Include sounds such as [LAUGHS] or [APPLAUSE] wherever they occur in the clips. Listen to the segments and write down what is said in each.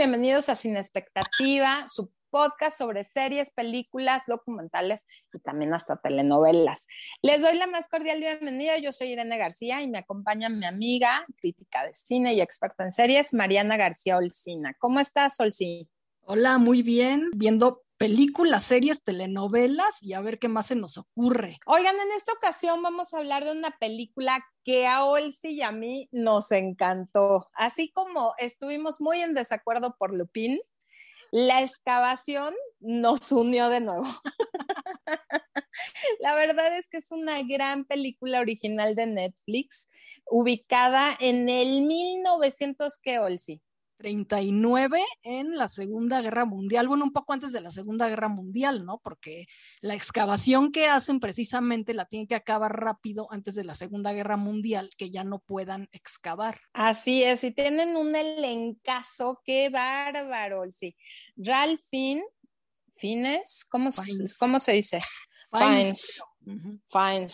bienvenidos a Sin Expectativa, su podcast sobre series, películas, documentales y también hasta telenovelas. Les doy la más cordial bienvenida. Yo soy Irene García y me acompaña mi amiga, crítica de cine y experta en series, Mariana García Olcina. ¿Cómo estás, Olcina? Hola, muy bien. Viendo películas, series, telenovelas y a ver qué más se nos ocurre. Oigan, en esta ocasión vamos a hablar de una película que a Olsi y a mí nos encantó. Así como estuvimos muy en desacuerdo por Lupin, la excavación nos unió de nuevo. [LAUGHS] La verdad es que es una gran película original de Netflix, ubicada en el 1900 que Olsi. 39 en la Segunda Guerra Mundial, bueno, un poco antes de la Segunda Guerra Mundial, ¿no? Porque la excavación que hacen precisamente la tienen que acabar rápido antes de la Segunda Guerra Mundial, que ya no puedan excavar. Así es, y tienen un elencazo, qué bárbaro, sí. Ralph Fines, ¿cómo, ¿cómo se dice? Fines. Fines.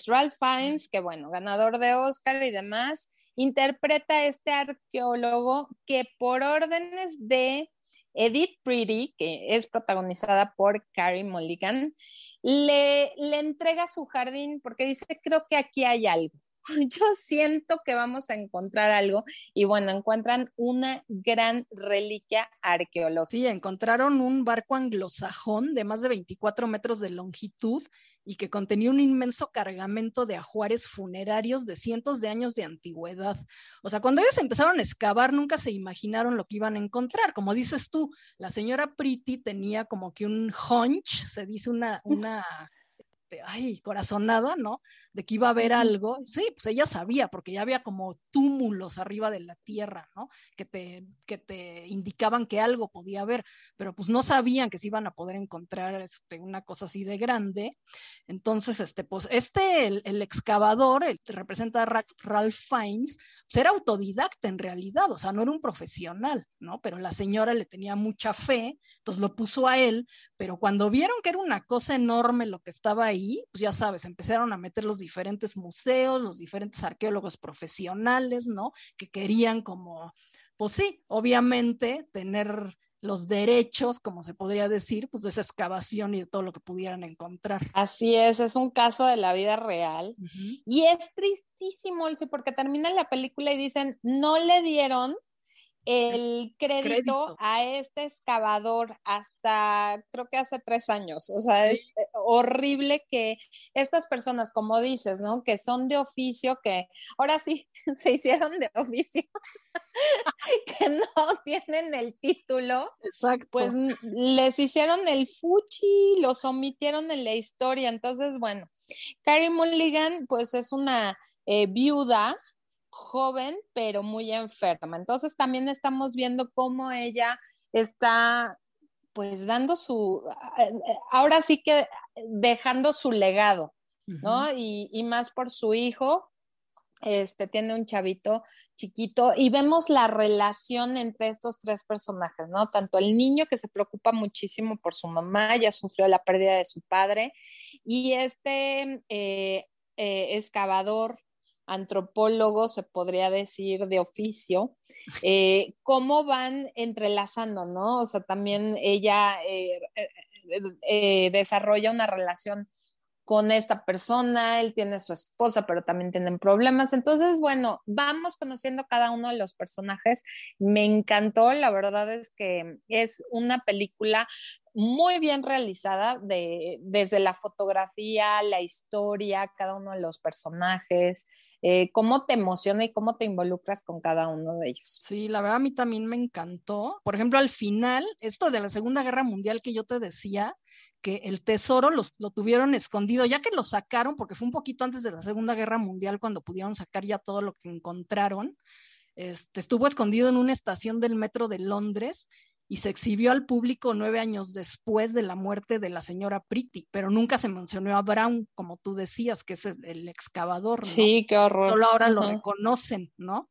Ralph Fiennes, que bueno, ganador de Oscar y demás, interpreta a este arqueólogo que por órdenes de Edith Pretty, que es protagonizada por Carrie Mulligan, le, le entrega su jardín porque dice, creo que aquí hay algo. [LAUGHS] yo siento que vamos a encontrar algo y bueno, encuentran una gran reliquia arqueológica. Sí, encontraron un barco anglosajón de más de 24 metros de longitud y que contenía un inmenso cargamento de ajuares funerarios de cientos de años de antigüedad. O sea, cuando ellos empezaron a excavar, nunca se imaginaron lo que iban a encontrar. Como dices tú, la señora Pretty tenía como que un hunch, se dice una, una este, ay, corazonada, ¿no? De que iba a haber algo. Sí, pues ella sabía, porque ya había como túmulos arriba de la tierra, ¿no? Que te, que te indicaban que algo podía haber, pero pues no sabían que se iban a poder encontrar este, una cosa así de grande. Entonces, este, pues este, el, excavador, el que representa a Ralph Fiennes, pues era autodidacta en realidad, o sea, no era un profesional, ¿no? Pero la señora le tenía mucha fe, entonces lo puso a él, pero cuando vieron que era una cosa enorme lo que estaba ahí, ahí, pues ya sabes, empezaron a meter los diferentes museos, los diferentes arqueólogos profesionales, ¿no? Que querían como, pues sí, obviamente tener los derechos, como se podría decir, pues de esa excavación y de todo lo que pudieran encontrar. Así es, es un caso de la vida real. Y es tristísimo, porque termina la película y dicen, no le dieron el crédito, a este excavador hasta creo que hace tres años. O sea, es eh, horrible que estas personas, como dices, ¿no? Que son de oficio, que ahora sí [LAUGHS] se hicieron de oficio, [LAUGHS] que no [LAUGHS] tienen el título. Exacto. Pues les hicieron el fuchi, los omitieron en la historia. Entonces, bueno, Carrie Mulligan, pues es una eh, viuda joven, pero muy enferma. Entonces también estamos viendo cómo ella está pues dando su, ahora sí que dejando su legado, ¿no? y, y, más por su hijo, este tiene un chavito chiquito y vemos la relación entre estos tres personajes, ¿no? Tanto el niño que se preocupa muchísimo por su mamá, ya sufrió la pérdida de su padre, y este eh, eh, excavador antropólogo, se podría decir, de oficio, eh, cómo van entrelazando, ¿no? O sea, también ella eh, eh, desarrolla una relación con esta persona, él tiene su esposa, pero también tienen problemas. Entonces, bueno, vamos conociendo cada uno de los personajes. Me encantó, la verdad es que es una película muy bien realizada de, desde la fotografía, la historia, cada uno de los personajes. Eh, cómo te emociona y cómo te involucras con cada uno de ellos. Sí, la verdad a mí también me encantó. Por ejemplo, al final, esto de la Segunda Guerra Mundial que yo te decía, que el tesoro lo tuvieron escondido, ya que lo sacaron, porque fue un poquito antes de la Segunda Guerra Mundial cuando pudieron sacar ya todo lo que encontraron. Este, estuvo escondido en una estación del metro de Londres y se exhibió al público nueve años después de la muerte de la señora Pretty, pero nunca se mencionó a Brown, como tú decías, que es el, excavador. ¿no? Sí, qué horror. Solo ahora lo reconocen, ¿no?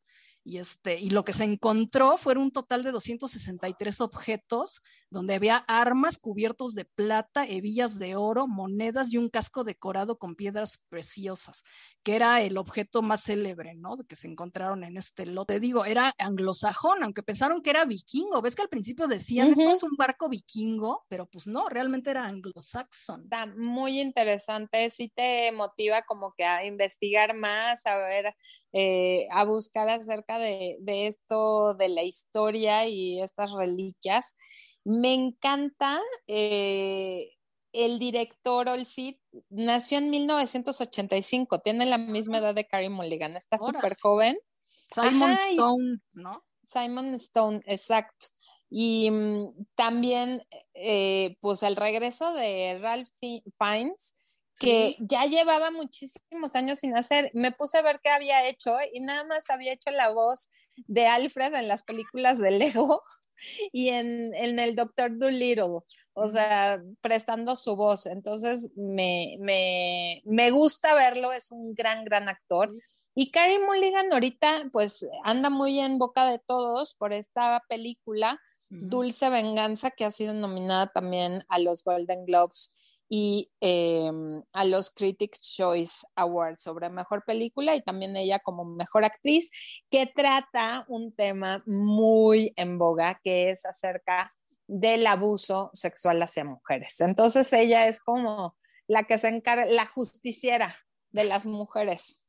Y, este, y lo que se encontró fueron un total de 263 objetos donde había armas cubiertos de plata, hebillas de oro, monedas y un casco decorado con piedras preciosas, que era el objeto más célebre, ¿no? Que se encontraron en este lote. Digo, era anglosajón, aunque pensaron que era vikingo. ¿Ves que al principio decían, esto es un barco vikingo? Pero pues no, realmente era anglosaxón. Muy interesante, sí te motiva como que a investigar más, a ver, eh, a buscar acerca de, de esto, de la historia y estas reliquias. Me encanta eh, el director Olcid, nació en 1985, tiene la misma edad de Carrie Mulligan, está súper joven. Simon Stone, ¿no? Simon Stone, exacto. Y mm, también, eh, pues el regreso de Ralph Fiennes, que ya llevaba muchísimos años sin hacer. Me puse a ver qué había hecho y nada más había hecho la voz de Alfred en las películas de Lego [LAUGHS] y en, el Doctor Dolittle, o sea, prestando su voz. Entonces, me, me, me gusta verlo, es un gran, gran actor. Y Carrie Mulligan ahorita, pues, anda muy en boca de todos por esta película. Dulce Venganza, que ha sido nominada también a los Golden Globes y em, a los Critics Choice Awards sobre mejor película y también ella como mejor actriz, que trata un tema muy en boga que es acerca del abuso sexual hacia mujeres. Entonces ella es como la que se encarga, la justiciera de las mujeres.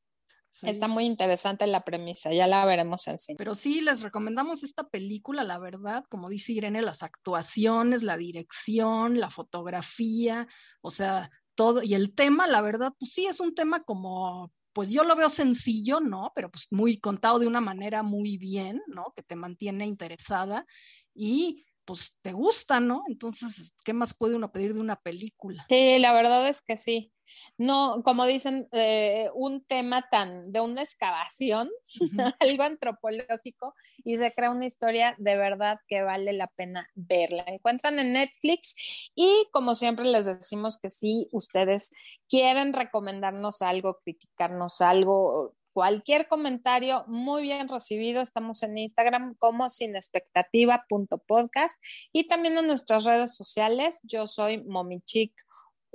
Está muy interesante la premisa, ya la veremos en sí. Pero sí, les recomendamos esta película, la verdad, como dice Irene, las actuaciones, la dirección, la fotografía, o sea, todo, y el tema, la verdad, pues sí, es un tema como, pues yo lo veo sencillo, ¿no? Pero pues muy contado de una manera muy bien, ¿no? Que te mantiene interesada y pues te gusta, ¿no? Entonces, ¿qué más puede uno pedir de una película? Sí, la verdad es que sí no, como dicen, eh, un tema tan de una excavación, [LAUGHS] algo antropológico, y se crea una historia de verdad que vale la pena verla. Encuentran en Netflix y como siempre les decimos que si ustedes quieren recomendarnos algo, criticarnos algo, cualquier comentario muy bien recibido. Estamos en Instagram como sinexpectativa.podcast y también en nuestras redes sociales. Yo soy Momichic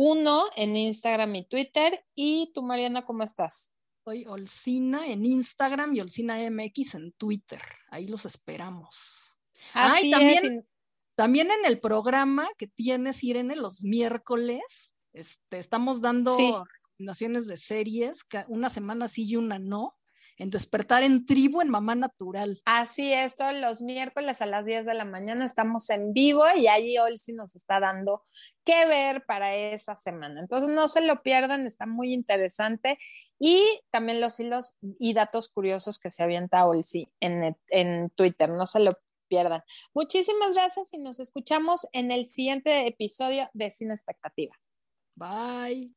uno en Instagram y Twitter. ¿Y tú, Mariana, cómo estás? Soy Olcina en Instagram y Olcina MX en Twitter. Ahí los esperamos. Así también, también en el programa que tienes, Irene, los miércoles, este, estamos dando recomendaciones de series, una semana sí y una no en Despertar en Tribu en Mamá Natural. Así es, todos los miércoles a las 10 de la mañana estamos en vivo y allí sí nos está dando qué ver para esa semana. Entonces no se lo pierdan, está muy interesante. Y también los hilos y datos curiosos que se avienta Olsi en, en Twitter, no se lo pierdan. Muchísimas gracias y nos escuchamos en el siguiente episodio de Sin Expectativa. Bye.